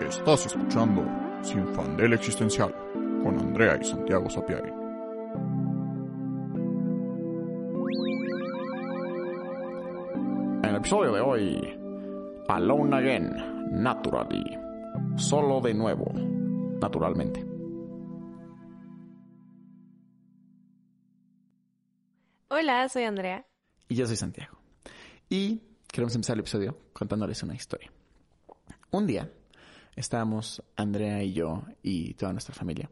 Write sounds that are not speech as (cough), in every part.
Estás escuchando Sin Fandel Existencial con Andrea y Santiago Sapiari. En el episodio de hoy, Alone Again, Naturally. Solo de nuevo, naturalmente. Hola, soy Andrea. Y yo soy Santiago. Y queremos empezar el episodio contándoles una historia. Un día estábamos Andrea y yo y toda nuestra familia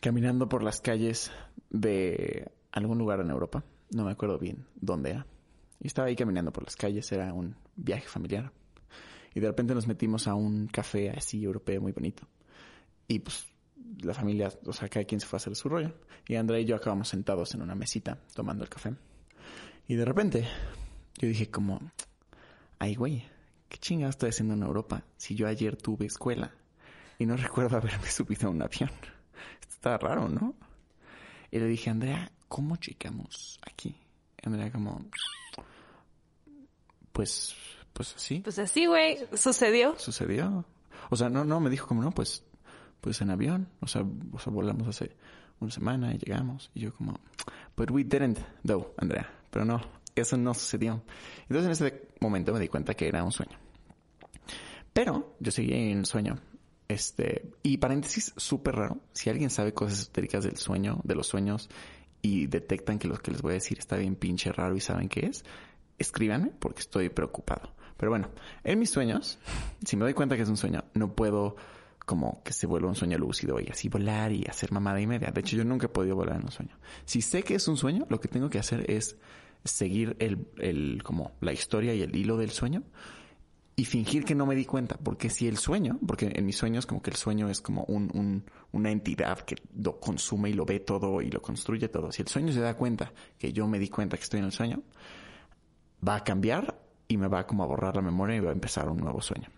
caminando por las calles de algún lugar en Europa. No me acuerdo bien dónde era. Y estaba ahí caminando por las calles, era un viaje familiar. Y de repente nos metimos a un café así europeo muy bonito. Y pues la familia, o sea, cada quien se fue a hacer su rollo. Y Andrea y yo acabamos sentados en una mesita tomando el café. Y de repente yo dije como, ay güey, ¿qué chingada estoy haciendo en Europa si yo ayer tuve escuela y no (laughs) recuerdo haberme subido a un avión? Esto está raro, ¿no? Y le dije, Andrea, ¿cómo llegamos aquí? Andrea como, pues, pues así. Pues así, güey, sucedió. Sucedió. O sea, no, no, me dijo como, no, pues, pues en avión. O sea, o sea, volamos hace una semana y llegamos. Y yo como, but we didn't, though, Andrea. Pero no, eso no sucedió. Entonces en ese momento me di cuenta que era un sueño. Pero yo seguí en sueño. Este, y paréntesis súper raro. Si alguien sabe cosas esotéricas del sueño, de los sueños, y detectan que lo que les voy a decir está bien pinche raro y saben qué es, escríbanme porque estoy preocupado. Pero bueno, en mis sueños, si me doy cuenta que es un sueño, no puedo como que se vuelva un sueño lúcido y así volar y hacer mamada y media. De hecho, yo nunca he podido volar en un sueño. Si sé que es un sueño, lo que tengo que hacer es seguir el, el, como la historia y el hilo del sueño y fingir que no me di cuenta. Porque si el sueño, porque en mis sueños como que el sueño es como un, un, una entidad que lo consume y lo ve todo y lo construye todo. Si el sueño se da cuenta que yo me di cuenta que estoy en el sueño, va a cambiar y me va como a borrar la memoria y va a empezar un nuevo sueño.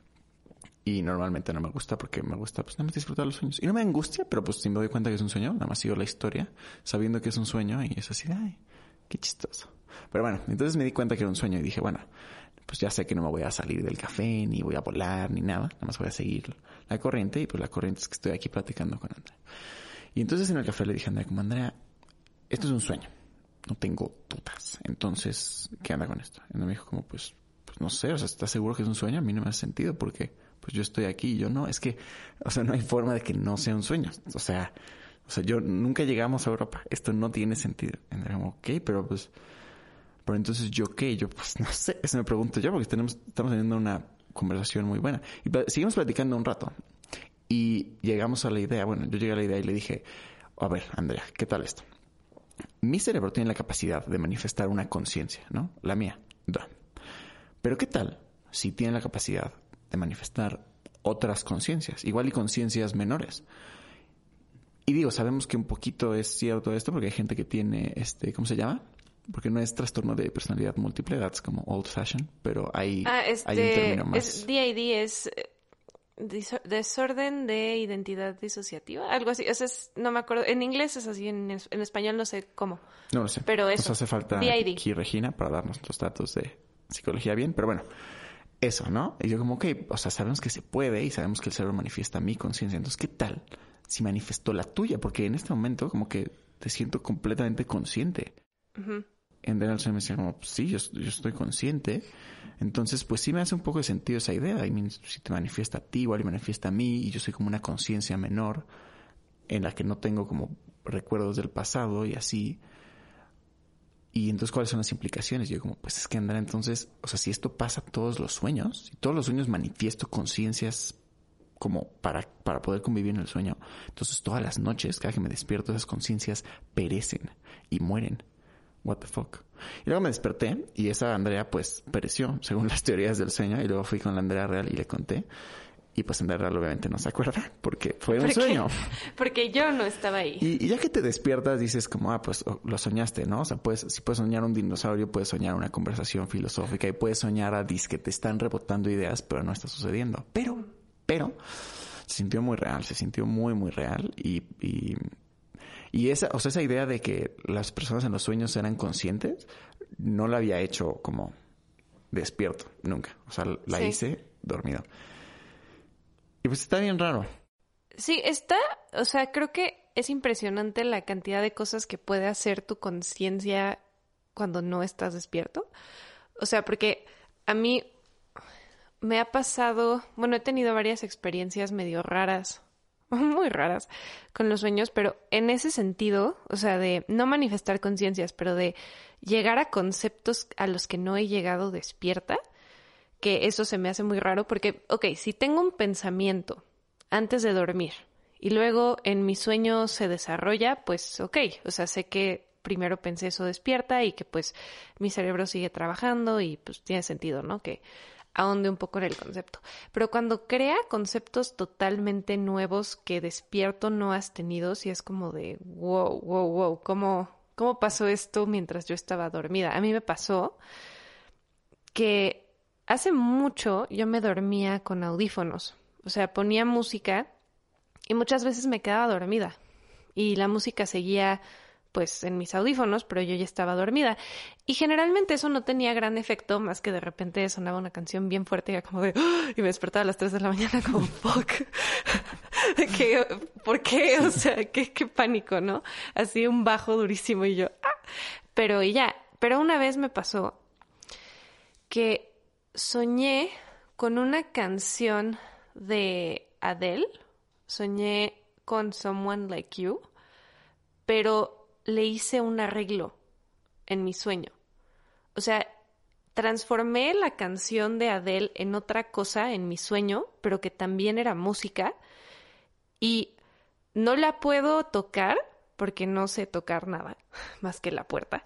Y normalmente no me gusta porque me gusta pues nada más disfrutar los sueños. Y no me angustia, pero pues si me doy cuenta que es un sueño, nada más sigo la historia sabiendo que es un sueño y es así ay, qué chistoso. Pero bueno, entonces me di cuenta que era un sueño y dije, bueno, pues ya sé que no me voy a salir del café, ni voy a volar, ni nada. Nada más voy a seguir la corriente y pues la corriente es que estoy aquí platicando con Andrea. Y entonces en el café le dije a Andrea, como Andrea, esto es un sueño. No tengo dudas. Entonces, ¿qué anda con esto? Y me dijo como, pues, pues no sé, o sea, ¿estás seguro que es un sueño? A mí no me hace sentido porque pues yo estoy aquí y yo no. Es que, o sea, no hay forma de que no sea un sueño. O sea, o sea, yo nunca llegamos a Europa. Esto no tiene sentido. Andrea como, ok, pero pues pero entonces, ¿yo qué? Yo, pues, no sé. Eso me pregunto yo porque tenemos, estamos teniendo una conversación muy buena. Y seguimos platicando un rato. Y llegamos a la idea, bueno, yo llegué a la idea y le dije, a ver, Andrea, ¿qué tal esto? Mi cerebro tiene la capacidad de manifestar una conciencia, ¿no? La mía. Pero ¿qué tal si tiene la capacidad de manifestar otras conciencias? Igual y conciencias menores. Y digo, sabemos que un poquito es cierto esto porque hay gente que tiene, este, ¿cómo se llama? Porque no es trastorno de personalidad múltiple, that's como old fashion, pero hay, Ah, este, hay un término más. es DID, es eh, desorden de identidad disociativa, algo así. O sea, es- no me acuerdo. En inglés es así, en, en español no sé cómo. No lo sé. pero eso, Nos hace falta DID. aquí Regina para darnos los datos de psicología bien, pero bueno, eso, ¿no? Y yo como, ok, o sea, sabemos que se puede y sabemos que el cerebro manifiesta mi conciencia, entonces, ¿qué tal si manifestó la tuya? Porque en este momento como que te siento completamente consciente. En Daniel me decía como, pues sí, yo, estoy consciente. Entonces, pues sí me hace un poco de sentido esa idea. Si te manifiesta a ti, igual manifiesta a mí, y yo soy como una conciencia menor en la que no tengo como recuerdos del pasado y así. Y entonces, ¿cuáles son las implicaciones? Yo como, pues es que andar entonces, o sea, si esto pasa todos los sueños, si todos los sueños manifiesto conciencias como para, para poder convivir en el sueño, entonces todas las noches, cada que me despierto, esas conciencias perecen y mueren. What the fuck. Y luego me desperté y esa Andrea pues pereció, según las teorías del sueño, y luego fui con la Andrea Real y le conté. Y pues Andrea Real obviamente no se acuerda porque fue un sueño. (laughs) Porque yo no estaba ahí. Y, y ya que te despiertas dices como, ah, pues lo soñaste, ¿no? O sea, puedes, si puedes soñar un dinosaurio, puedes soñar una conversación filosófica y puedes soñar a dis que te están rebotando ideas, pero no está sucediendo. Pero, pero, se sintió muy real, se sintió muy, muy real y, y, y esa, o sea, esa idea de que las personas en los sueños eran conscientes, no la había hecho como despierto, nunca. O sea, la Sí. hice dormido. Y Y pues está bien raro. Sí, está, o sea, creo que es impresionante la cantidad de cosas que puede hacer tu conciencia cuando no estás despierto. O sea, porque a mí me ha pasado, bueno, he tenido varias experiencias medio raras, (laughs) muy raras con los sueños, pero en ese sentido, o sea, de no manifestar conciencias, pero de llegar a conceptos a los que no he llegado despierta, que eso se me hace muy raro porque, ok, si tengo un pensamiento antes de dormir y luego en mi sueño se desarrolla, pues ok, o sea, sé que primero pensé eso despierta y que pues mi cerebro sigue trabajando y pues tiene sentido, ¿no? Que ahonde un poco en el concepto. Pero cuando crea conceptos totalmente nuevos que despierto no has tenido, si es como de wow, wow, wow, ¿cómo, ¿cómo pasó esto mientras yo estaba dormida? A mí me pasó que hace mucho yo me dormía con audífonos. O sea, ponía música y muchas veces me quedaba dormida. Y la música seguía pues en mis audífonos, pero yo ya estaba dormida. Y generalmente eso no tenía gran efecto, más que de repente sonaba una canción bien fuerte y como de, ¡Ah! y me despertaba a las 3 de la mañana como, (laughs) fuck, (laughs) ¿Qué, ¿por qué? O sea, qué, qué pánico, ¿no? Así un bajo durísimo y yo, ¡ah! Pero ya, pero una vez me pasó que soñé con una canción de Adele, soñé con Someone Like You, pero le hice un arreglo en mi sueño. O sea, transformé la canción de Adele en otra cosa en mi sueño, pero que también era música, y no la puedo tocar porque no sé tocar nada (laughs) más que la puerta.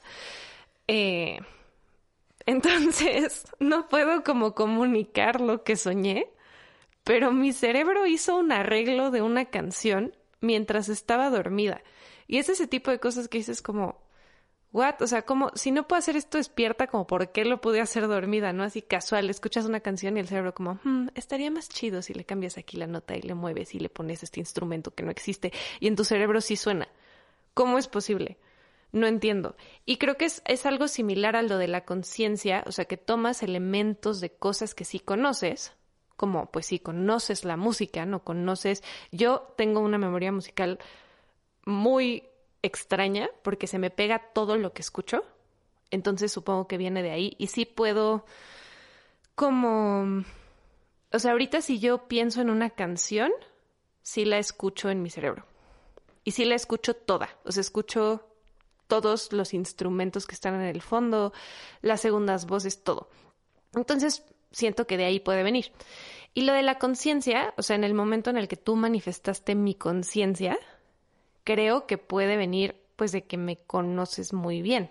Eh, entonces, (laughs) no puedo como comunicar lo que soñé, pero mi cerebro hizo un arreglo de una canción mientras estaba dormida. Y es ese tipo de cosas que dices como, what? O sea, como, si no puedo hacer esto despierta, como, ¿por qué lo pude hacer dormida? ¿No? Así casual, escuchas una canción y el cerebro como, hmm, estaría más chido si le cambias aquí la nota y le mueves y le pones este instrumento que no existe. Y en tu cerebro sí suena. ¿Cómo es posible? No entiendo. Y creo que es, es algo similar a lo de la conciencia, o sea, que tomas elementos de cosas que sí conoces, como pues sí conoces la música, no conoces. Yo tengo una memoria musical muy extraña porque se me pega todo lo que escucho. Entonces supongo que viene de ahí. Y sí puedo como... O sea, ahorita si yo pienso en una canción, sí la escucho en mi cerebro. Y sí la escucho toda. O sea, escucho todos los instrumentos que están en el fondo, las segundas voces, todo. Entonces, siento que de ahí puede venir. Y lo de la conciencia, o sea, en el momento en el que tú manifestaste mi conciencia, creo que puede venir pues de que me conoces muy bien.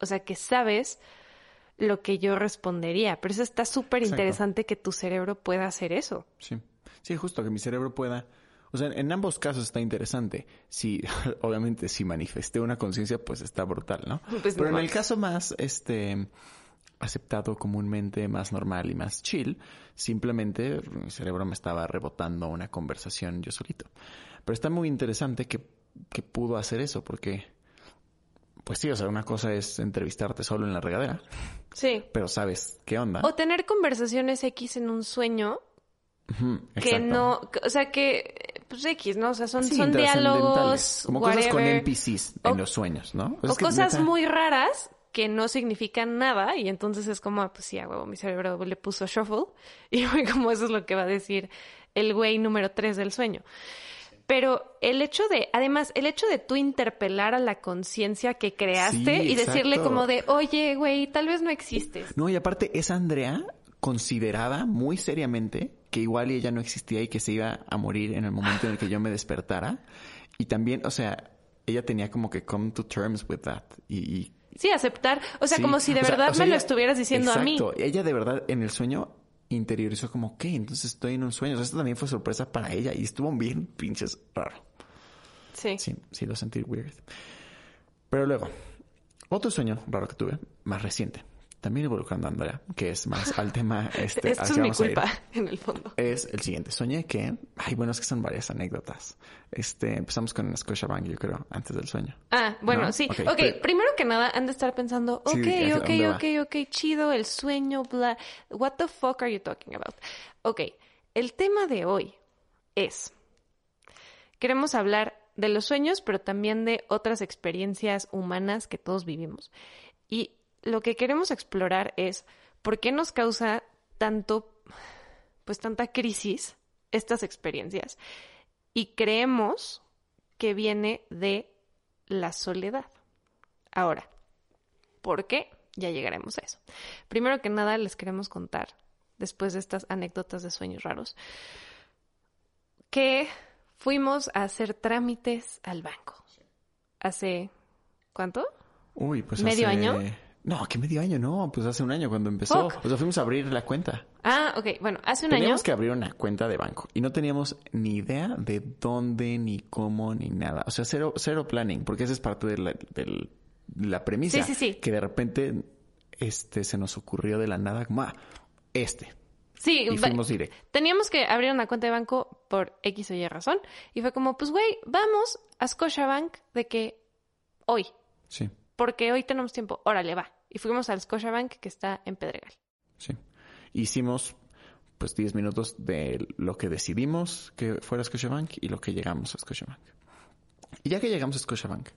O sea, que sabes lo que yo respondería. Pero eso está súper interesante que tu cerebro pueda hacer eso. Sí. Sí, justo que mi cerebro pueda o sea, en ambos casos está interesante. Si, (laughs) obviamente, si manifesté una conciencia, pues está brutal, ¿no? (laughs) Pues Pero no en el caso más, este, aceptado comúnmente, más normal y más chill, simplemente mi cerebro me estaba rebotando una conversación yo solito. Pero está muy interesante que, que pudo hacer eso, porque, pues sí, o sea, una cosa es entrevistarte solo en la regadera, Sí. pero sabes qué onda. O tener conversaciones X en un sueño que no, o sea que, pues X, ¿no? O sea, son, Sí, son diálogos, como cosas con whatever, NPCs O- en los sueños, ¿no? o cosas muy raras que no significan nada y entonces es como, ah, pues sí, a huevo, mi cerebro le puso shuffle (laughs) y fue como eso es lo que va a decir el güey número 3 del sueño. Pero el hecho de, además, el hecho de tú interpelar a la conciencia que creaste Sí, y decirle como de, oye, güey, tal vez no existes. No, y aparte, esa Andrea consideraba muy seriamente que igual ella no existía y que se iba a morir en el momento en el que yo me despertara. Y también, o sea, ella tenía como que come to terms with that. Y, y- Sí, aceptar, o sea, sí. como si de O sea, verdad o sea, me lo estuvieras diciendo a mí. Exacto. Ella de verdad en el sueño interiorizó como, ¿qué? Entonces estoy en un sueño. O sea, esto también fue sorpresa para ella y estuvo bien pinches raro. Sí. Sí, sí lo sentí weird. Pero luego, otro sueño raro que tuve, más reciente, también involucrando a Andrea, que es más al tema (laughs) este, Esto es mi culpa, en el fondo. Es el siguiente. Soñé que, ay, bueno, es que son varias anécdotas. Este, empezamos con Scotiabank, yo creo, antes del sueño. Ah, bueno, ¿No? sí. Ok, pero- primero que nada han de estar pensando, Sí, ok, ¿a ok, va? ok, ok, chido, el sueño, bla. What the fuck are you talking about? Ok, el tema de hoy es, queremos hablar de los sueños, pero también de otras experiencias humanas que todos vivimos. Y lo que queremos explorar es por qué nos causa tanto, pues tanta crisis estas experiencias. Y creemos que viene de la soledad. Ahora, ¿por qué? Ya llegaremos a eso. Primero que nada, les queremos contar, después de estas anécdotas de sueños raros, que fuimos a hacer trámites al banco. Hace, ¿cuánto? Uy, pues ¿Medio hace- año? No, ¿qué medio año? No, pues hace un año cuando empezó. Fuck. O sea, fuimos a abrir la cuenta. Ah, ok, bueno, hace un Teníamos año. que abrir una cuenta de banco y no teníamos ni idea de dónde, ni cómo, ni nada. O sea, cero, cero planning, porque esa es parte de la, de la premisa. Sí, sí, sí. Que de repente este, se nos ocurrió de la nada como, ah, este. Sí, Y fuimos directo. teníamos que abrir una cuenta de banco por X o Y razón. Y fue como, pues, güey, vamos a Scotiabank de que hoy, Sí, porque hoy tenemos tiempo, órale, va. Y fuimos al Scotiabank que está en Pedregal. sí. Hicimos pues 10 minutos de lo que decidimos que fuera Scotiabank y lo que llegamos a Scotiabank. Y ya que llegamos a Scotiabank,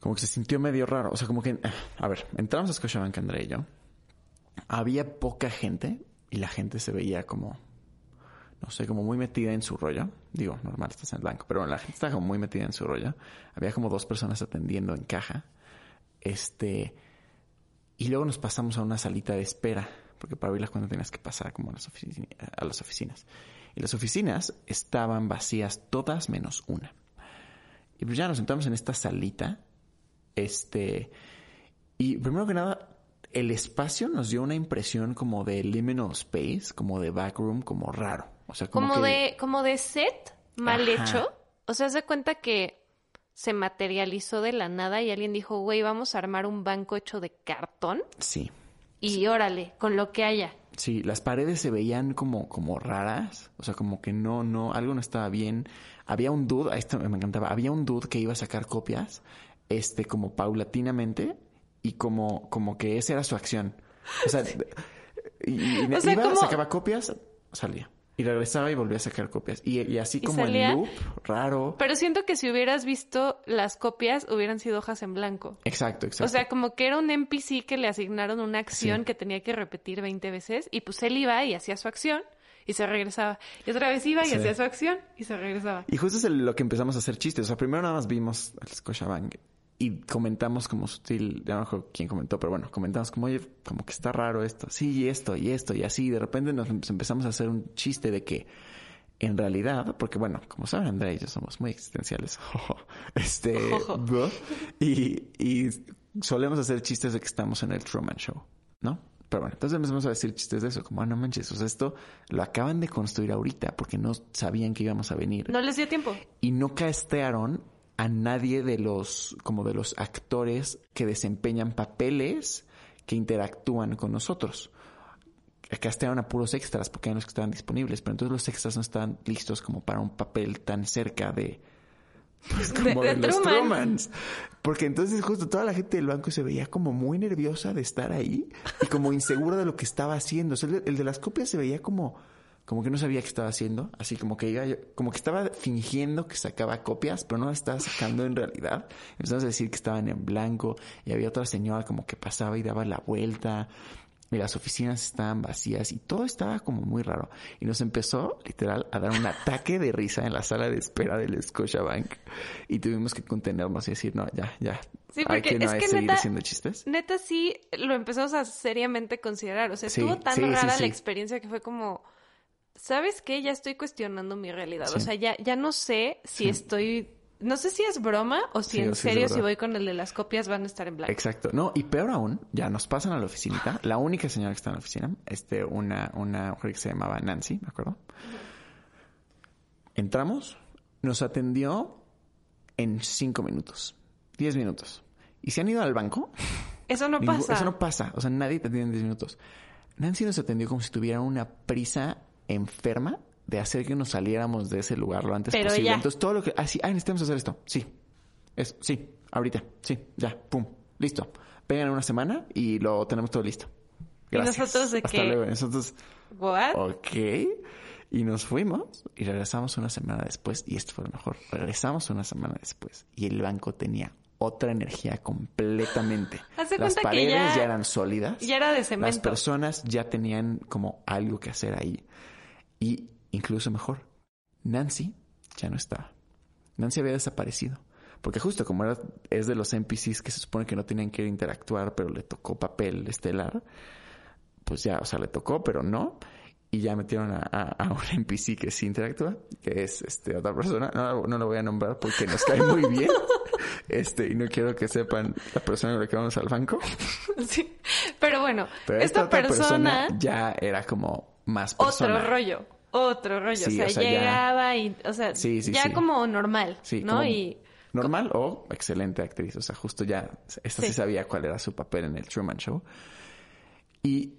como que se sintió medio raro. O sea, como que, a ver, entramos a Scotiabank, André y yo. Había poca gente y la gente se veía como, no sé, como muy metida en su rollo. Digo, normal, estás en el banco, pero bueno, la gente estaba como muy metida en su rollo. Había como dos personas atendiendo en caja. Este, y luego nos pasamos a una salita de espera, porque para abrir la cuenta tenías que pasar como las, a las oficinas. Y las oficinas estaban vacías todas menos una. Y pues ya nos sentamos en esta salita. Este. Y primero que nada, el espacio nos dio una impresión como de liminal space, como de backroom, como raro. O sea, como, Como, que- de, como de set mal Ajá. hecho. O sea, se cuenta que se materializó de la nada y alguien dijo, güey, vamos a armar un banco hecho de cartón Sí. y órale, con lo que haya. Sí, las paredes se veían como, como raras, o sea, como que no, no, algo no estaba bien. Había un dude, a esto me encantaba, había un dude que iba a sacar copias, este, como paulatinamente, y como, como que esa era su acción. O sea, (laughs) y, y O sea, iba, como- sacaba copias, salía. Y regresaba y volvía a sacar copias. Y, y así ¿Y como salía? en loop, raro. Pero siento que si hubieras visto las copias, hubieran sido hojas en blanco. Exacto, exacto. O sea, como que era un NPC que le asignaron una acción Sí. que tenía que repetir 20 veces y pues él iba y hacía su acción y se regresaba. Y otra vez iba y Sí. hacía su acción y se regresaba. Y justo es el- lo que empezamos a hacer chistes. O sea, primero nada más vimos al Scotiabank y comentamos como sutil, ya no quién comentó, pero bueno, comentamos como, oye, como que está raro esto. Sí, y esto, y esto, y así. Y de repente nos em- empezamos a hacer un chiste de que en realidad, porque bueno, como saben, Andrea y yo somos muy existenciales. (laughs) este, (laughs) y, y solemos hacer chistes de que estamos en el Truman Show, ¿no? Pero bueno, entonces empezamos a decir chistes de eso, como, ah, no manches, o sea, esto lo acaban de construir ahorita porque no sabían que íbamos a venir No les dio tiempo. y no castearon a nadie de los como de los actores que desempeñan papeles que interactúan con nosotros. Castearon a puros extras porque eran los que estaban disponibles, pero entonces los extras no estaban listos como para un papel tan cerca de pues como de de, los Truman. Trumans. Porque entonces justo toda la gente del banco se veía como muy nerviosa de estar ahí y como insegura de lo que estaba haciendo. O sea, el de las copias se veía como, como que no sabía qué estaba haciendo. Así como que iba, como que estaba fingiendo que sacaba copias, pero no las estaba sacando en realidad. Empezamos a decir que estaban en blanco y había otra señora como que pasaba y daba la vuelta. Y las oficinas estaban vacías y todo estaba como muy raro. Y nos empezó, literal, a dar un ataque de risa en la sala de espera del Scotiabank. Y tuvimos que contenernos y decir, no, ya, ya. Sí, porque que no es que seguir neta- haciendo chistes. Neta sí lo empezamos a seriamente considerar. O sea, Sí, estuvo tan sí, sí, rara sí. la experiencia que fue como, ¿sabes qué? Ya estoy cuestionando mi realidad. O sea, ya, ya no sé si Sí. estoy... No sé si es broma o si Sí, en serio si voy con el de las copias van a estar en blanco. Exacto. No, y peor aún, ya nos pasan a la oficinita. La única señora que está en la oficina, este, una, una mujer que se llamaba Nancy, ¿me acuerdo? Entramos, nos atendió en cinco minutos, diez minutos. Y se han ido al banco. Eso no pasa. Eso no pasa. O sea, nadie te atiende en 10 minutos. Nancy nos atendió como si tuviera una prisa enferma de hacer que nos saliéramos de ese lugar lo antes Pero posible. ya. Entonces, todo lo que... Ah, sí, ah, necesitamos hacer esto. Sí. Es, sí, ahorita. Sí, ya. Pum. Listo. Vengan en una semana y lo tenemos todo listo. Y Gracias. nosotros de Hasta que- luego. Nosotros... ¿What? Ok. Y nos fuimos y regresamos una semana después. Y esto fue lo mejor. Regresamos una semana después. Y el banco tenía otra energía completamente. (laughs) Las paredes ya- ya, eran sólidas. Ya era de Las cemento. personas ya tenían como algo que hacer ahí. Y incluso mejor, Nancy ya no estaba. Nancy había desaparecido. Porque justo como era, es de los NPCs que se supone que no tenían que interactuar, pero le tocó papel estelar, pues ya, o sea, le tocó, pero no. Y ya metieron a, a- a un NPC que sí interactúa, que es este otra persona. No, no lo voy a nombrar porque nos cae muy bien. (laughs) Este, y no quiero que sepan la persona que vamos al banco. (laughs) Sí. Pero bueno, Pero esta, esta, otra persona, ya era como más otro persona. rollo, otro rollo. Sí, o, sea, o sea, ya- llegaba y, o sea, Sí, sí, ya como normal, ¿no? como Y normal o excelente actriz. O sea, justo ya, esta sí. Sabía cuál era su papel en el Truman Show. Y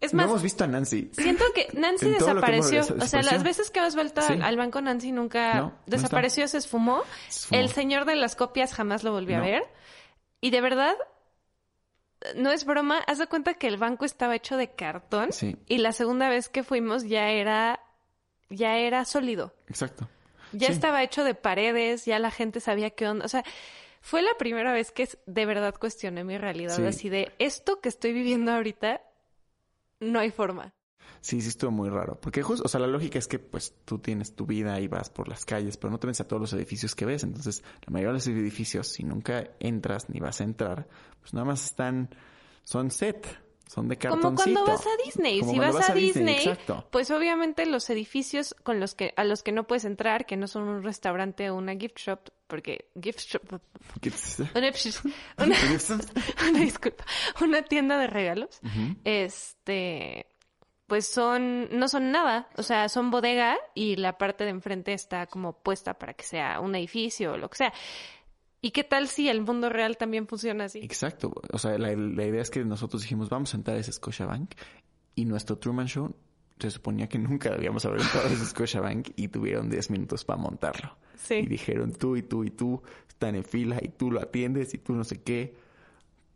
es no más, hemos visto a Nancy. siento que Nancy (laughs) que hemos desapareció. O sea, las veces que has vuelto al- al banco, Nancy nunca No, no desapareció, se esfumó. Se esfumó. El señor de las copias jamás lo volvió a No. ver. Y de verdad, no es broma, haz de cuenta que el banco estaba hecho de cartón. Sí. Y la segunda vez que fuimos ya era, ya era sólido. Exacto. Ya Sí. estaba hecho de paredes, ya la gente sabía qué onda. O sea, fue la primera vez que de verdad cuestioné mi realidad. Sí. Así de, esto que estoy viviendo ahorita, no hay forma. Sí, sí estuvo muy raro. Porque justo, o sea, la lógica es que pues tú tienes tu vida y vas por las calles, pero no te ves a todos los edificios que ves. Entonces, la mayoría de los edificios, si nunca entras ni vas a entrar, pues nada más están, son set, son de Como cartoncito. cuando vas a Disney. Como si vas, a Disney, exacto. pues obviamente los edificios con los que, a los que no puedes entrar, que no son un restaurante o una gift shop, porque gift shop, una, una, (laughs) una disculpa, una tienda de regalos, este, pues son, no son nada, o sea, son bodega y la parte de enfrente está como puesta para que sea un edificio o lo que sea. ¿Y qué tal si el mundo real también funciona así? Exacto. O sea, la, la idea es que nosotros dijimos, vamos a entrar a ese Scotiabank y nuestro Truman Show se suponía que (laughs) nunca debíamos haber entrado a ese Scotiabank y tuvieron 10 minutos para montarlo. Y Sí. dijeron, tú y tú y tú están en fila y tú lo atiendes y tú no sé qué.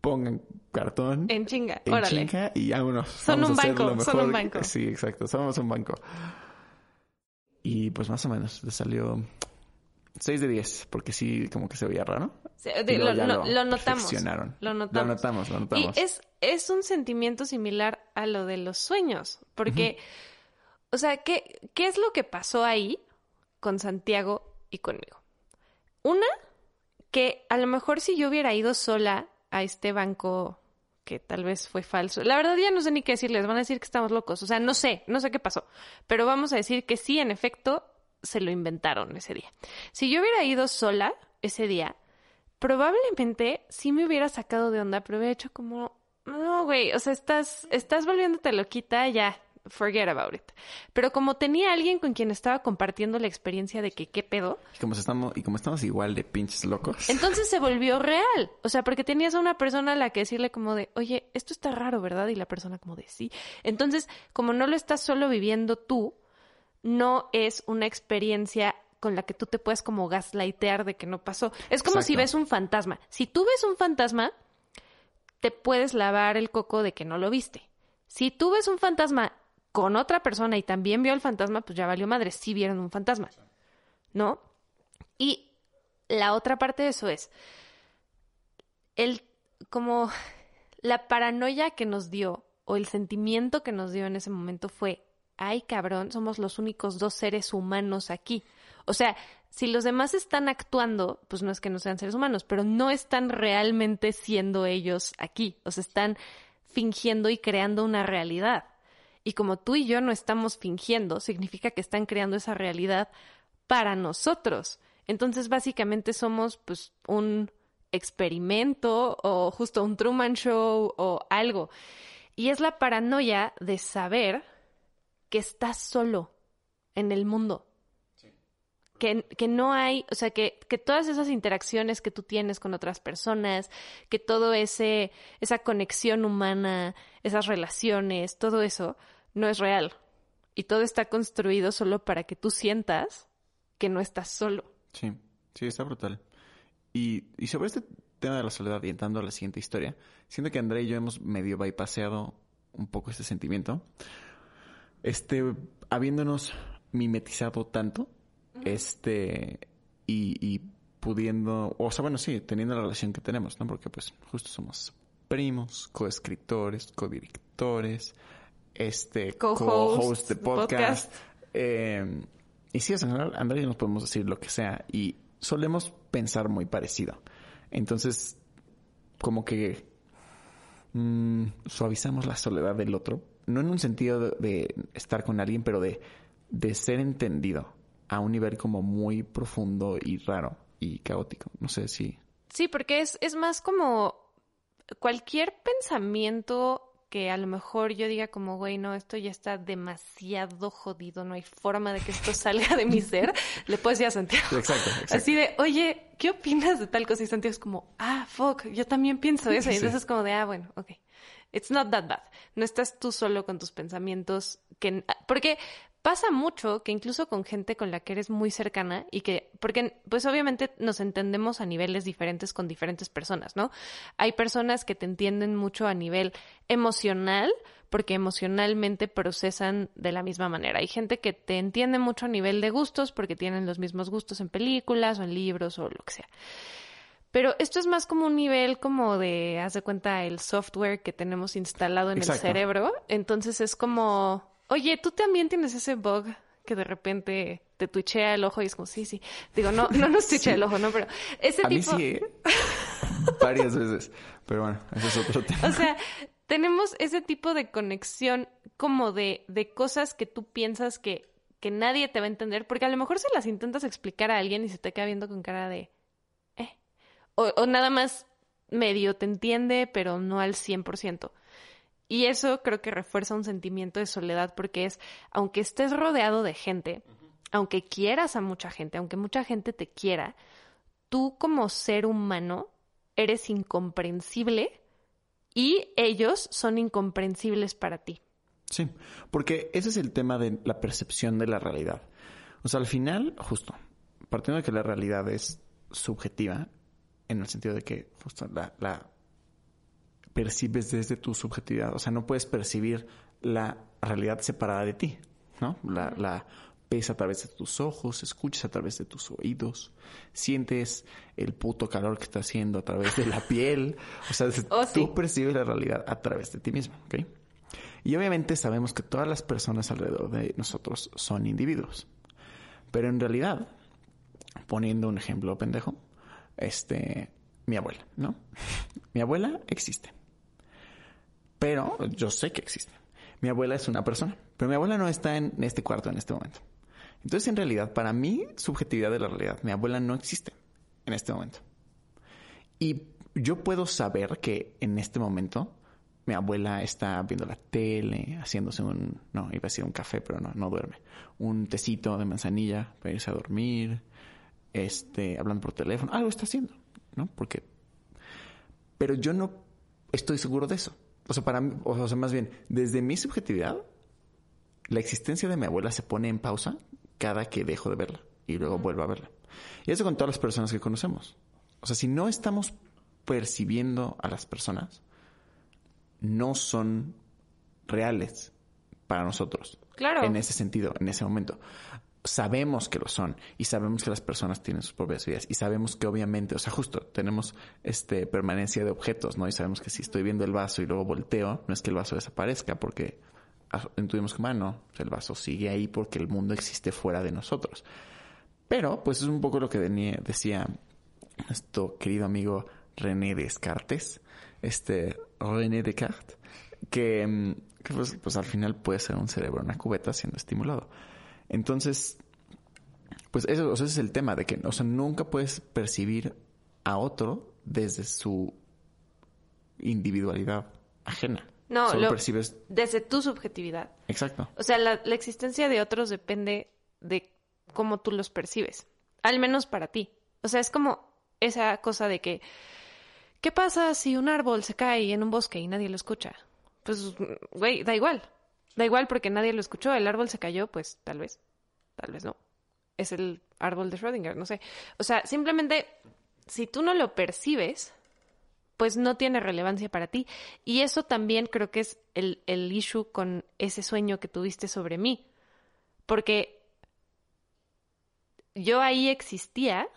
Pongan cartón En chinga, en órale. chinga y vámonos. Son Vamos un a hacer banco, son mejor un que- banco. Sí, exacto. Somos un banco. Y pues más o menos le salió 6 de 10 porque sí como que se veía raro. Sí, de- lo, ya lo- lo notamos. Lo notamos. Lo notamos, lo Y notamos. es, es un sentimiento similar a lo de los sueños, porque, o sea, ¿qué, ¿qué es lo que pasó ahí con Santiago y conmigo? Una, que a lo mejor si yo hubiera ido sola a este banco que tal vez fue falso, la verdad ya no sé ni qué decirles, van a decir que estamos locos, o sea, no sé, no sé qué pasó, pero vamos a decir que sí, en efecto, se lo inventaron ese día. Si yo hubiera ido sola ese día, probablemente sí me hubiera sacado de onda, pero hubiera hecho como, no, güey, o sea, estás, estás volviéndote loquita, ya, forget about it. Pero como tenía alguien con quien estaba compartiendo la experiencia de que qué pedo, Y como estamos, y como estamos igual de pinches locos. entonces se volvió real. O sea, porque tenías a una persona a la que decirle como de, oye, esto está raro, ¿verdad? Y la persona como de, sí. Entonces, como no lo estás solo viviendo tú, no es una experiencia con la que tú te puedes como gaslightear de que no pasó. Es como si ves un fantasma. Si tú ves un fantasma, te puedes lavar el coco de que no lo viste. Si tú ves un fantasma con otra persona y también vio el fantasma, pues ya valió madre, sí vieron un fantasma. ¿No? Y la otra parte de eso es el como la paranoia que nos dio o el sentimiento que nos dio en ese momento fue, ay cabrón, somos los únicos dos seres humanos aquí. O sea, si los demás están actuando, pues no es que no sean seres humanos, pero no están realmente siendo ellos aquí. O sea, están fingiendo y creando una realidad. Y como tú y yo no estamos fingiendo, significa que están creando esa realidad para nosotros. Entonces, básicamente somos pues un experimento o justo un Truman Show o algo. Y es la paranoia de saber que estás solo en el mundo. Que, que no hay, o sea, que, que todas esas interacciones que tú tienes con otras personas, que todo ese, esa conexión humana, esas relaciones, todo eso, no es real. Y todo está construido solo para que tú sientas que no estás solo. Sí, sí, está brutal. Y, y sobre este tema de la soledad y entrando a la siguiente historia, siento que André y yo hemos medio bypaseado un poco este sentimiento. Este, habiéndonos mimetizado tanto, este, y, y pudiendo, o sea, bueno, sí, teniendo la relación que tenemos, ¿no? Porque pues justo somos primos, coescritores, codirectores, este, Co-host, de podcast. Eh, y sí, en general, Andrea nos podemos decir lo que sea y solemos pensar muy parecido. Entonces, como que mm, suavizamos la soledad del otro, no en un sentido de, de estar con alguien, pero de, de ser entendido a un nivel como muy profundo y raro y caótico. No sé si... Sí, porque es, es más como cualquier pensamiento que a lo mejor yo diga como, güey, no, esto ya está demasiado jodido, no hay forma de que esto (laughs) salga de mi ser, le puedes decir a Santiago. Exacto, exacto. Así de, oye, ¿qué opinas de tal cosa? Y Santiago es como, ah, fuck, yo también pienso eso. Y entonces es como de, ah, bueno, ok. It's not that bad. No estás tú solo con tus pensamientos. que Porque pasa mucho que incluso con gente con la que eres muy cercana y que, porque pues obviamente nos entendemos a niveles diferentes con diferentes personas, ¿no? Hay personas que te entienden mucho a nivel emocional porque emocionalmente procesan de la misma manera. Hay gente que te entiende mucho a nivel de gustos porque tienen los mismos gustos en películas o en libros o lo que sea. Pero esto es más como un nivel como de, haz de cuenta, el software que tenemos instalado en Exacto. el cerebro. Entonces es como, oye, tú también tienes ese bug que de repente te tuichea el ojo y es como, sí, sí. Digo, no, no nos (laughs) tuichea el ojo, ¿no? Pero ese A mí tipo... sí, ¿eh? (laughs) varias veces. Pero bueno, ese es otro tema. O sea, tenemos ese tipo de conexión como de, de cosas que tú piensas que, que nadie te va a entender, porque a lo mejor se las intentas explicar a alguien y se te queda viendo con cara de, eh. O, o nada más medio te entiende, pero no al 100%. Y eso creo que refuerza un sentimiento de soledad porque es, aunque estés rodeado de gente, aunque quieras a mucha gente, aunque mucha gente te quiera, tú como ser humano eres incomprensible y ellos son incomprensibles para ti. Sí, porque ese es el tema de la percepción de la realidad. O sea, al final, justo, partiendo de que la realidad es subjetiva, en el sentido de que justo la, percibes desde tu subjetividad. O sea, no puedes percibir la realidad separada de ti, ¿no? La, la ves a través de tus ojos, escuchas a través de tus oídos, sientes el puto calor que está haciendo a través de la (laughs) piel. O sea, Oh, tú sí. percibes la realidad a través de ti mismo, ¿ok? Y obviamente sabemos que todas las personas alrededor de nosotros son individuos. Pero en realidad, poniendo un ejemplo pendejo, este, mi abuela, ¿no? (laughs) Mi abuela existe. Pero yo sé que existe. Mi abuela es una persona, pero mi abuela no está en este cuarto en este momento. Entonces, en realidad, para mi subjetividad de la realidad, mi abuela no existe en este momento. Y yo puedo saber que en este momento mi abuela está viendo la tele, haciéndose un, no, iba a decir un café, pero no, no duerme. Un tecito de manzanilla para irse a dormir, este, hablando por teléfono, algo está haciendo, ¿no? Porque, pero yo no estoy seguro de eso. O sea, para mí, o sea, más bien, desde mi subjetividad, la existencia de mi abuela se pone en pausa cada que dejo de verla y luego vuelvo a verla. Y eso con todas las personas que conocemos. O sea, si no estamos percibiendo a las personas, no son reales para nosotros. Claro. En ese sentido, en ese momento. Sabemos que lo son y sabemos que las personas tienen sus propias vidas y sabemos que obviamente, o sea, justo tenemos este permanencia de objetos, ¿no? Y sabemos que si estoy viendo el vaso y luego volteo, no es que el vaso desaparezca porque ah, intuimos que, bueno, el vaso sigue ahí porque el mundo existe fuera de nosotros. Pero, pues es un poco lo que decía nuestro querido amigo René Descartes, este René Descartes, que, mm, que, pues, pues al final puede ser un cerebro una cubeta siendo estimulado. Entonces, pues eso, o sea, ese es el tema de que, o sea, nunca puedes percibir a otro desde su individualidad ajena. No, Solo lo- percibes, Desde tu subjetividad. exacto. O sea, la, la existencia de otros depende de cómo tú los percibes. Al menos para ti. O sea, es como esa cosa de que, ¿qué pasa si un árbol se cae en un bosque y nadie lo escucha? Pues, güey, da igual. Da igual porque nadie lo escuchó. El árbol se cayó, pues tal vez. Tal vez no. Es el árbol de Schrödinger, no sé. O sea, simplemente, si tú no lo percibes, pues no tiene relevancia para ti. Y eso también creo que es el, el issue con ese sueño que tuviste sobre mí. Porque yo ahí existía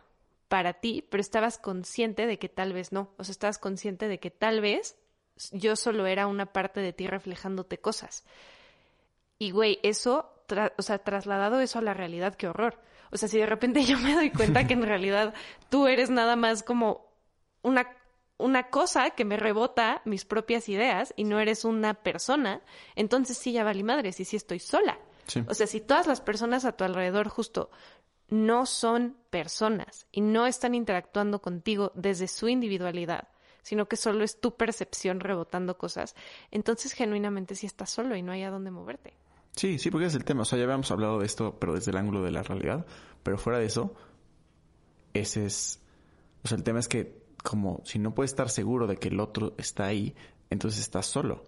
para ti, pero estabas consciente de que tal vez no. O sea, estabas consciente de que tal vez yo solo era una parte de ti reflejándote cosas. Y güey, eso, o sea, trasladado eso a la realidad, qué horror. O sea, si de repente (laughs) yo me doy cuenta que en realidad tú eres nada más como una, una cosa que me rebota mis propias ideas y no eres una persona, entonces sí ya vale madres y sí estoy sola. O sea, si todas las personas a tu alrededor justo no son personas y no están interactuando contigo desde su individualidad, sino que solo es tu percepción rebotando cosas, entonces genuinamente sí estás solo y no hay a dónde moverte. Sí, sí, porque es el tema. O sea, ya habíamos hablado de esto, pero desde el ángulo de la realidad. Pero fuera de eso, ese es. O sea, el tema es que, como si no puedes estar seguro de que el otro está ahí, entonces estás solo.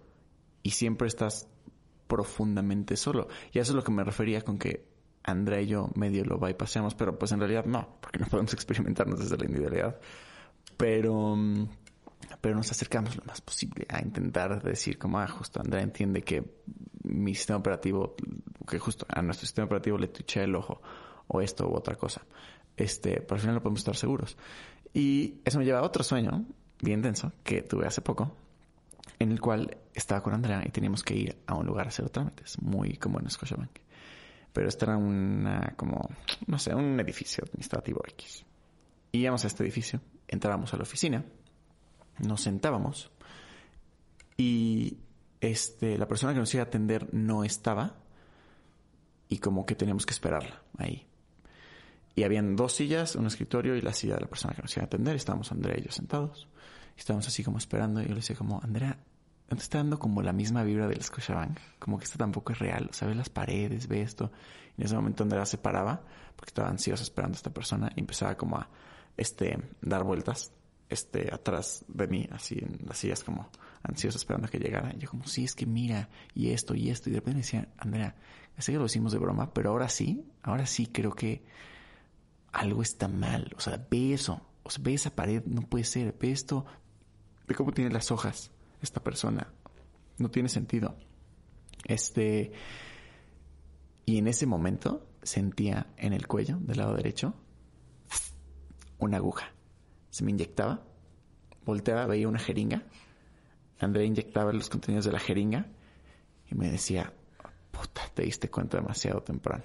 Y siempre estás profundamente solo. Y eso es lo que me refería con que Andrea y yo medio lo bypassamos, pero pues en realidad no, porque no podemos (laughs) experimentarnos desde la individualidad. Pero, pero nos acercamos lo más posible a intentar decir como, ah, justo Andrea entiende que mi sistema operativo, que justo a nuestro sistema operativo le tuché el ojo, o esto u otra cosa. Este, pero al final no podemos estar seguros. Y eso me lleva a otro sueño, bien denso, que tuve hace poco, en el cual estaba con Andrea y teníamos que ir a un lugar a hacer trámites, muy como en Scotiabank. Pero esto era una, como, no sé, un edificio administrativo X. Íbamos a este edificio, entrábamos a la oficina, nos sentábamos y este, la persona que nos iba a atender no estaba y como que teníamos que esperarla ahí. Y habían dos sillas, un escritorio y la silla de la persona que nos iba a atender. Estábamos Andrea y yo sentados. Estábamos así como esperando y yo le decía como, Andrea, ¿no te está dando como la misma vibra del Scotiabank? Como que esto tampoco es real. O sea, ve las paredes, ve esto. En ese momento Andrea se paraba porque estaba ansiosa esperando a esta persona y empezaba como a, este, dar vueltas, este, atrás de mí, así en las sillas como ansioso esperando a que llegara. Yo como, sí, es que mira, y esto, y esto. Y de repente decía, Andrea, sé que lo hicimos de broma, pero ahora sí, ahora sí creo que algo está mal. O sea, ve eso. O ve esa pared, no puede ser. Ve esto, ve cómo tiene las hojas esta persona. No tiene sentido. Este... Y en ese momento sentía en el cuello del lado derecho una aguja. Se me inyectaba, volteaba, veía una jeringa Andrea inyectaba los contenidos de la jeringa y me decía, puta, te diste cuenta demasiado temprano.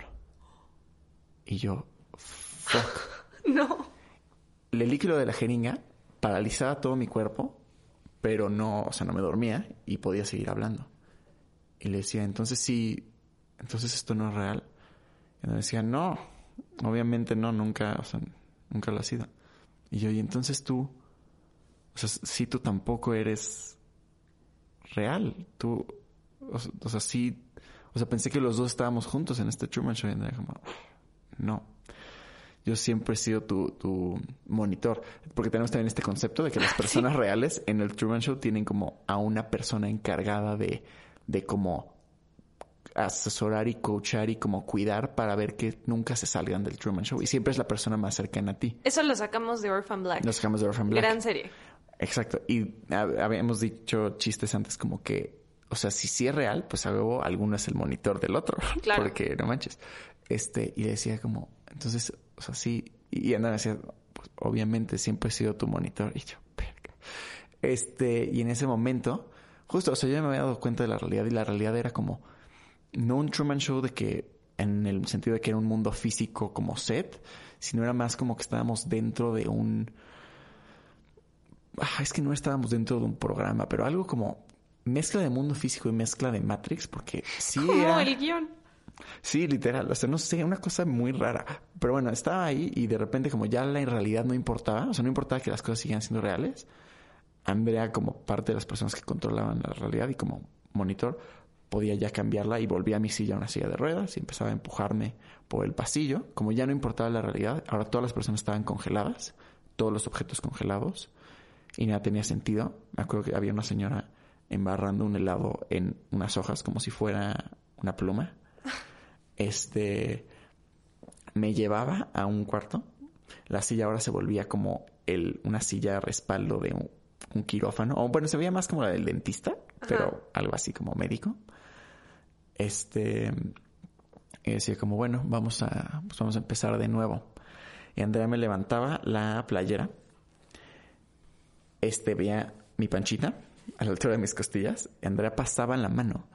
Y yo, fuck. (laughs) no. El líquido de la jeringa paralizaba todo mi cuerpo, pero no, o sea, no me dormía y podía seguir hablando. Y le decía, entonces sí, entonces esto no es real. Y me decía, no, obviamente no, nunca, o sea, nunca lo ha sido. Y yo, y entonces tú, o sea, si tú tampoco eres real. Tú, o, sea, sí, o sea, pensé que los dos estábamos juntos en este Truman Show y como, no. Yo siempre he sido tu, tu monitor, porque tenemos también este concepto de que las (laughs) personas reales en el Truman Show tienen como a una persona encargada de, de como asesorar y coachar y como cuidar para ver que nunca se salgan del Truman Show. Y siempre es la persona más cercana a ti. Eso lo sacamos de Orphan Black. Lo sacamos de Orphan Black. Gran serie. Exacto. Y habíamos dicho chistes antes como que, o sea, si sí es real, pues a alguno es el monitor del otro. (laughs) Claro. Porque no manches. Este, y le decía como, entonces, o sea, sí. Y Ana decía, pues obviamente siempre he sido tu monitor. Y yo, perca. Este, y en ese momento, justo, o sea, yo me había dado cuenta de la realidad y la realidad era como, no un Truman Show de que, en el sentido de que era un mundo físico como set, sino era más como que estábamos dentro de un, Ah, es que no estábamos dentro de un programa, pero algo como mezcla de mundo físico y mezcla de Matrix, porque sí como el guion. Sí, literal, o sea, no sé, una cosa muy rara. Pero bueno, estaba ahí y de repente como ya la realidad no importaba, o sea, no importaba que las cosas siguieran siendo reales. Andrea como parte de las personas que controlaban la realidad y como monitor podía ya cambiarla y volvía a mi silla a una silla de ruedas y empezaba a empujarme por el pasillo. Como ya no importaba la realidad, ahora todas las personas estaban congeladas, todos los objetos congelados y nada tenía sentido. Me acuerdo que había una señora embarrando un helado en unas hojas como si fuera una pluma. Este me llevaba a un cuarto. La silla ahora se volvía como el, una silla de respaldo de un, quirófano. O bueno, se veía más como la del dentista, pero algo así como médico. Este Y decía como, bueno, vamos a, pues vamos a empezar de nuevo. Y Andrea me levantaba la playera. Este veía mi panchita a la altura de mis costillas. Y Andrea pasaba la mano.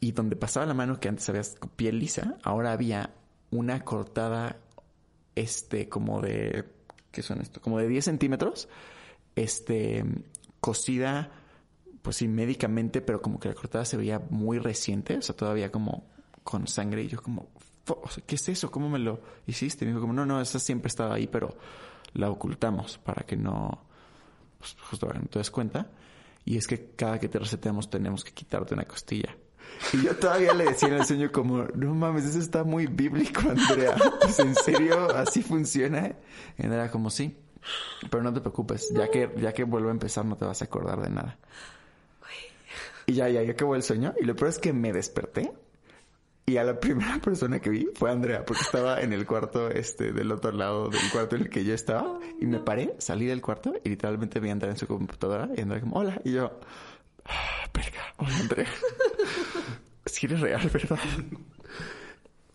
Y donde pasaba la mano, que antes había piel lisa, ahora había una cortada, este, como de, ¿qué son esto? Como de 10 centímetros, este, cosida, pues sí, médicamente, pero como que la cortada se veía muy reciente, o sea, todavía como con sangre. Y yo como, ¿qué es eso? ¿Cómo me lo hiciste? Y me dijo como, no, no, esa siempre estaba ahí, pero la ocultamos para que no, pues justo para que no te des cuenta. Y es que cada que te reseteamos tenemos que quitarte una costilla. Y yo todavía le decía en el sueño como, no mames, eso está muy bíblico, Andrea. Pues, ¿En serio así funciona? Y era como, sí. Pero no te preocupes, ya que, ya que vuelvo a empezar no te vas a acordar de nada. Y ya, ya, ya acabó el sueño. Y lo peor es que me desperté. Y a la (laughs) primera persona que vi fue Andrea, porque estaba en el cuarto, este, del otro lado del cuarto en el que yo estaba. Y me paré, salí del cuarto y literalmente vi a Andrea en su computadora. Y Andrea como, hola. Y yo, ah, hola Andrea. (laughs) si eres real, ¿verdad?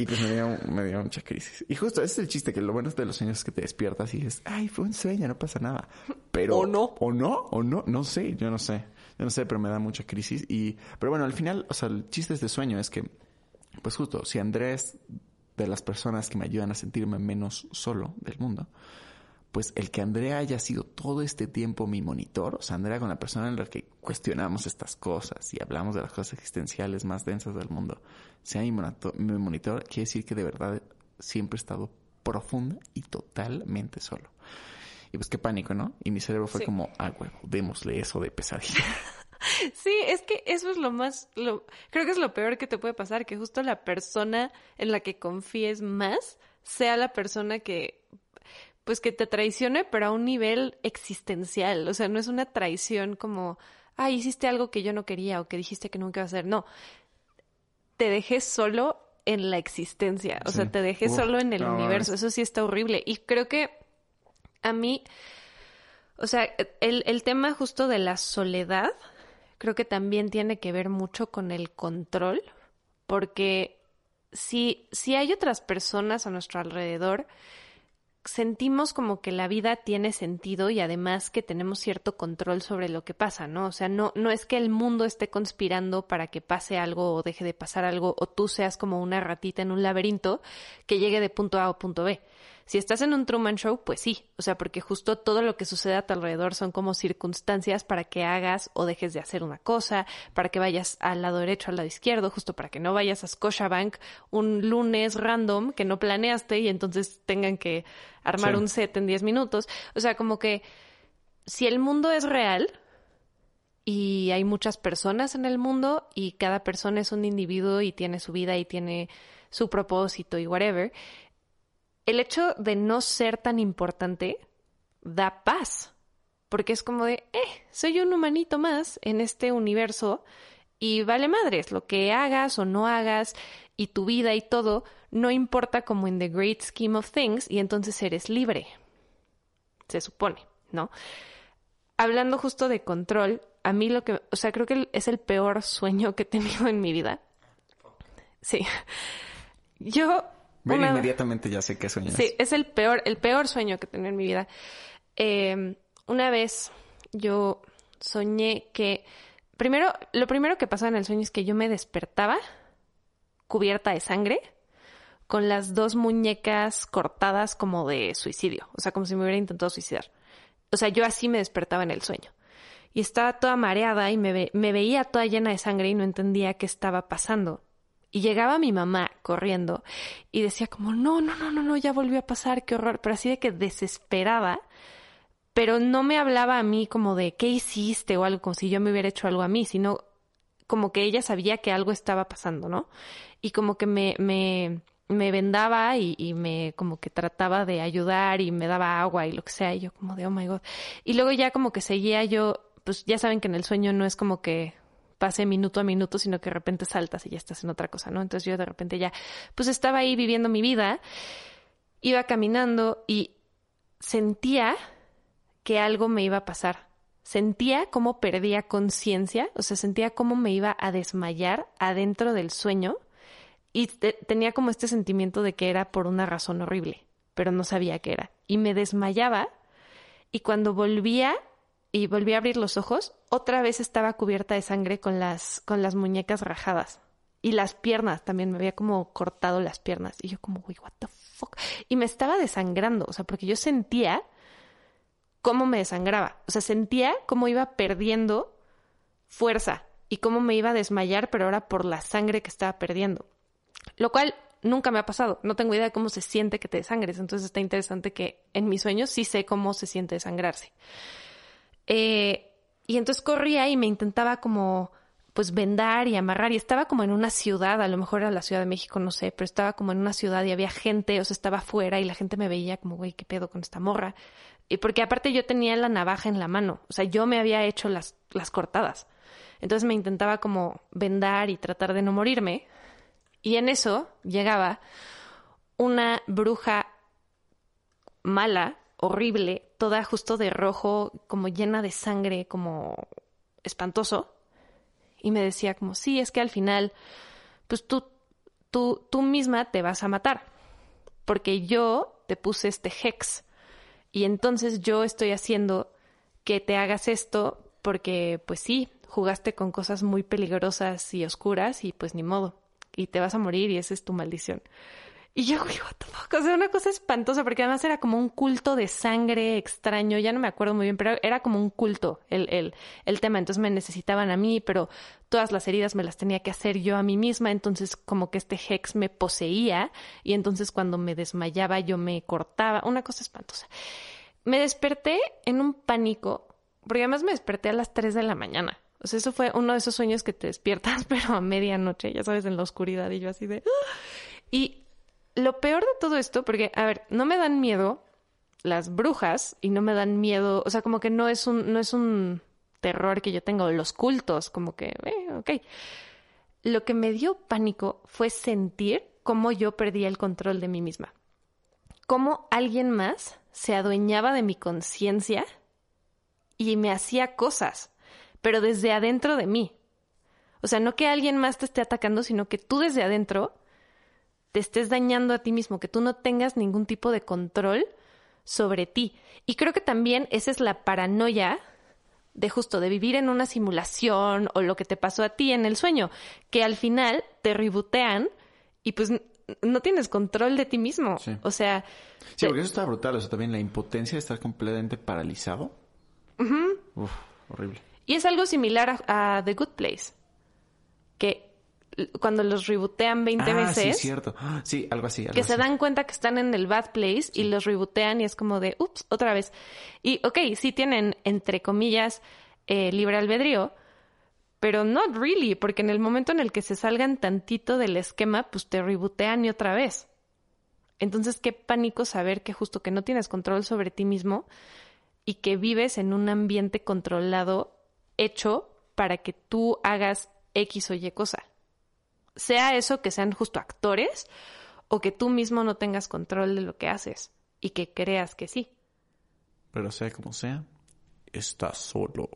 Y pues me dio, me dio mucha crisis. Y justo ese es el chiste, que lo bueno de los sueños es que te despiertas y dices, ay, fue un sueño, no pasa nada. Pero... O no. O no, o no, no sé, yo no sé. Yo no sé, pero me da mucha crisis. Y, pero bueno, al final, o sea, el chiste de este sueño es que, pues justo, si Andrés de las personas que me ayudan a sentirme menos solo del mundo, pues el que Andrea haya sido todo este tiempo mi monitor, o sea, Andrea con la persona en la que cuestionamos estas cosas y hablamos de las cosas existenciales más densas del mundo, sea mi monitor, mi monitor quiere decir que de verdad siempre he estado profunda y totalmente solo. Y pues qué pánico, ¿no? Y mi cerebro fue Sí. como, ah, huevo, démosle eso de pesadilla. (laughs) Sí, es que eso es lo más, lo, creo que es lo peor que te puede pasar, que justo la persona en la que confíes más sea la persona que, pues que te traicione, pero a un nivel existencial. O sea, no es una traición como, ah, hiciste algo que yo no quería o que dijiste que nunca iba a hacer. No, te dejé solo en la existencia. O sea, te dejé Uf, solo en el no, universo. es- Eso sí está horrible. Y creo que a mí, o sea, el, el tema justo de la soledad, creo que también tiene que ver mucho con el control, porque si, si hay otras personas a nuestro alrededor, sentimos como que la vida tiene sentido y además que tenemos cierto control sobre lo que pasa, ¿no? O sea, no, no es que el mundo esté conspirando para que pase algo o deje de pasar algo o tú seas como una ratita en un laberinto que llegue de punto A a punto B. Si estás en un Truman Show, pues sí, o sea, porque justo todo lo que sucede a tu alrededor son como circunstancias para que hagas o dejes de hacer una cosa, para que vayas al lado derecho, al lado izquierdo, justo para que no vayas a Scotiabank un lunes random que no planeaste y entonces tengan que armar Sí. un set en 10 minutos. O sea, como que si el mundo es real y hay muchas personas en el mundo y cada persona es un individuo y tiene su vida y tiene su propósito y whatever, el hecho de no ser tan importante da paz. Porque es como de, eh, soy un humanito más en este universo y vale madres, lo que hagas o no hagas y tu vida y todo no importa como en the great scheme of things y entonces eres libre. Se supone, ¿no? Hablando justo de control, a mí lo que, o sea, creo que es el peor sueño que he tenido en mi vida. Sí. Yo Una- inmediatamente ya sé qué sueñas. Sí, es el peor, el peor sueño que he tenido en mi vida. Eh, una vez yo soñé que, primero, lo primero que pasaba en el sueño es que yo me despertaba cubierta de sangre, con las dos muñecas cortadas como de suicidio, o sea, como si me hubiera intentado suicidar. O sea, yo así me despertaba en el sueño. Y estaba toda mareada y me, ve- me veía toda llena de sangre y no entendía qué estaba pasando. Y llegaba mi mamá corriendo y decía como, no, no, no, no, no, ya volvió a pasar, qué horror. Pero así de que desesperada, pero no me hablaba a mí como de qué hiciste o algo, como si yo me hubiera hecho algo a mí, sino como que ella sabía que algo estaba pasando, ¿no? Y como que me, me, me vendaba y, y me como que trataba de ayudar y me daba agua y lo que sea, y yo como de, oh my god. Y luego ya como que seguía yo, pues ya saben que en el sueño no es como que pase minuto a minuto, sino que de repente saltas y ya estás en otra cosa, ¿no? Entonces yo de repente ya, pues estaba ahí viviendo mi vida, iba caminando y sentía que algo me iba a pasar. Sentía cómo perdía conciencia, o sea, sentía cómo me iba a desmayar adentro del sueño y te- tenía como este sentimiento de que era por una razón horrible, pero no sabía qué era. Y me desmayaba y cuando volvía y volví a abrir los ojos, otra vez estaba cubierta de sangre con las, con las muñecas rajadas. Y las piernas también, me había como cortado las piernas. Y yo como, güey, what the fuck. Y me estaba desangrando, o sea, porque yo sentía cómo me desangraba. O sea, sentía cómo iba perdiendo fuerza y cómo me iba a desmayar, pero ahora por la sangre que estaba perdiendo. Lo cual nunca me ha pasado. No tengo idea de cómo se siente que te desangres. Entonces está interesante que en mis sueños sí sé cómo se siente desangrarse. Eh, y entonces corría y me intentaba como pues vendar y amarrar y estaba como en una ciudad, a lo mejor era la Ciudad de México, no sé, pero estaba como en una ciudad y había gente, o sea, estaba afuera y la gente me veía como, güey, ¿qué pedo con esta morra? Y porque aparte yo tenía la navaja en la mano, o sea, yo me había hecho las, las cortadas. Entonces me intentaba como vendar y tratar de no morirme. Y en eso llegaba una bruja mala, horrible, toda justo de rojo, como llena de sangre, como espantoso. Y me decía como, sí, es que al final, pues tú, tú, tú misma te vas a matar. Porque yo te puse este hex. Y entonces yo estoy haciendo que te hagas esto porque, pues sí, jugaste con cosas muy peligrosas y oscuras y pues ni modo. Y te vas a morir y esa es tu maldición. Y yo, güey, what the fuck? O sea, una cosa espantosa, porque además era como un culto de sangre extraño, ya no me acuerdo muy bien, pero era como un culto el, el, el tema. Entonces me necesitaban a mí, pero todas las heridas me las tenía que hacer yo a mí misma. Entonces, como que este hex me poseía, y entonces cuando me desmayaba, yo me cortaba. Una cosa espantosa. Me desperté en un pánico, porque además me desperté a las 3 de la mañana. O sea, eso fue uno de esos sueños que te despiertas, (laughs) pero a medianoche, ya sabes, en la oscuridad, y yo así de. ¡ah! Y lo peor de todo esto, porque, a ver, no me dan miedo las brujas y no me dan miedo, o sea, como que no es un, no es un terror que yo tengo, los cultos, como que, eh, ok. Lo que me dio pánico fue sentir cómo yo perdía el control de mí misma. Cómo alguien más se adueñaba de mi conciencia y me hacía cosas, pero desde adentro de mí. O sea, no que alguien más te esté atacando, sino que tú desde adentro te estés dañando a ti mismo, que tú no tengas ningún tipo de control sobre ti. Y creo que también esa es la paranoia de justo de vivir en una simulación o lo que te pasó a ti en el sueño, que al final te rebotean y pues no tienes control de ti mismo. Sí. O sea, Sí, porque eso está brutal. O sea, también la impotencia de estar completamente paralizado. Uf, horrible. y es algo similar a, a The Good Place, que cuando los rebotean 20 ah, veces, sí, cierto. (gasps) Sí, algo así. algo que se dan cuenta que están en el bad place y los rebotean y es como de, ups, otra vez. Y ok, sí tienen, entre comillas, eh, libre albedrío, pero not really, porque en el momento en el que se salgan tantito del esquema, pues te rebotean y otra vez. Entonces, qué pánico saber que justo que no tienes control sobre ti mismo y que vives en un ambiente controlado hecho para que tú hagas X o Y cosa. Sea eso que sean justo actores o que tú mismo no tengas control de lo que haces y que creas que sí. Pero sea como sea, estás solo.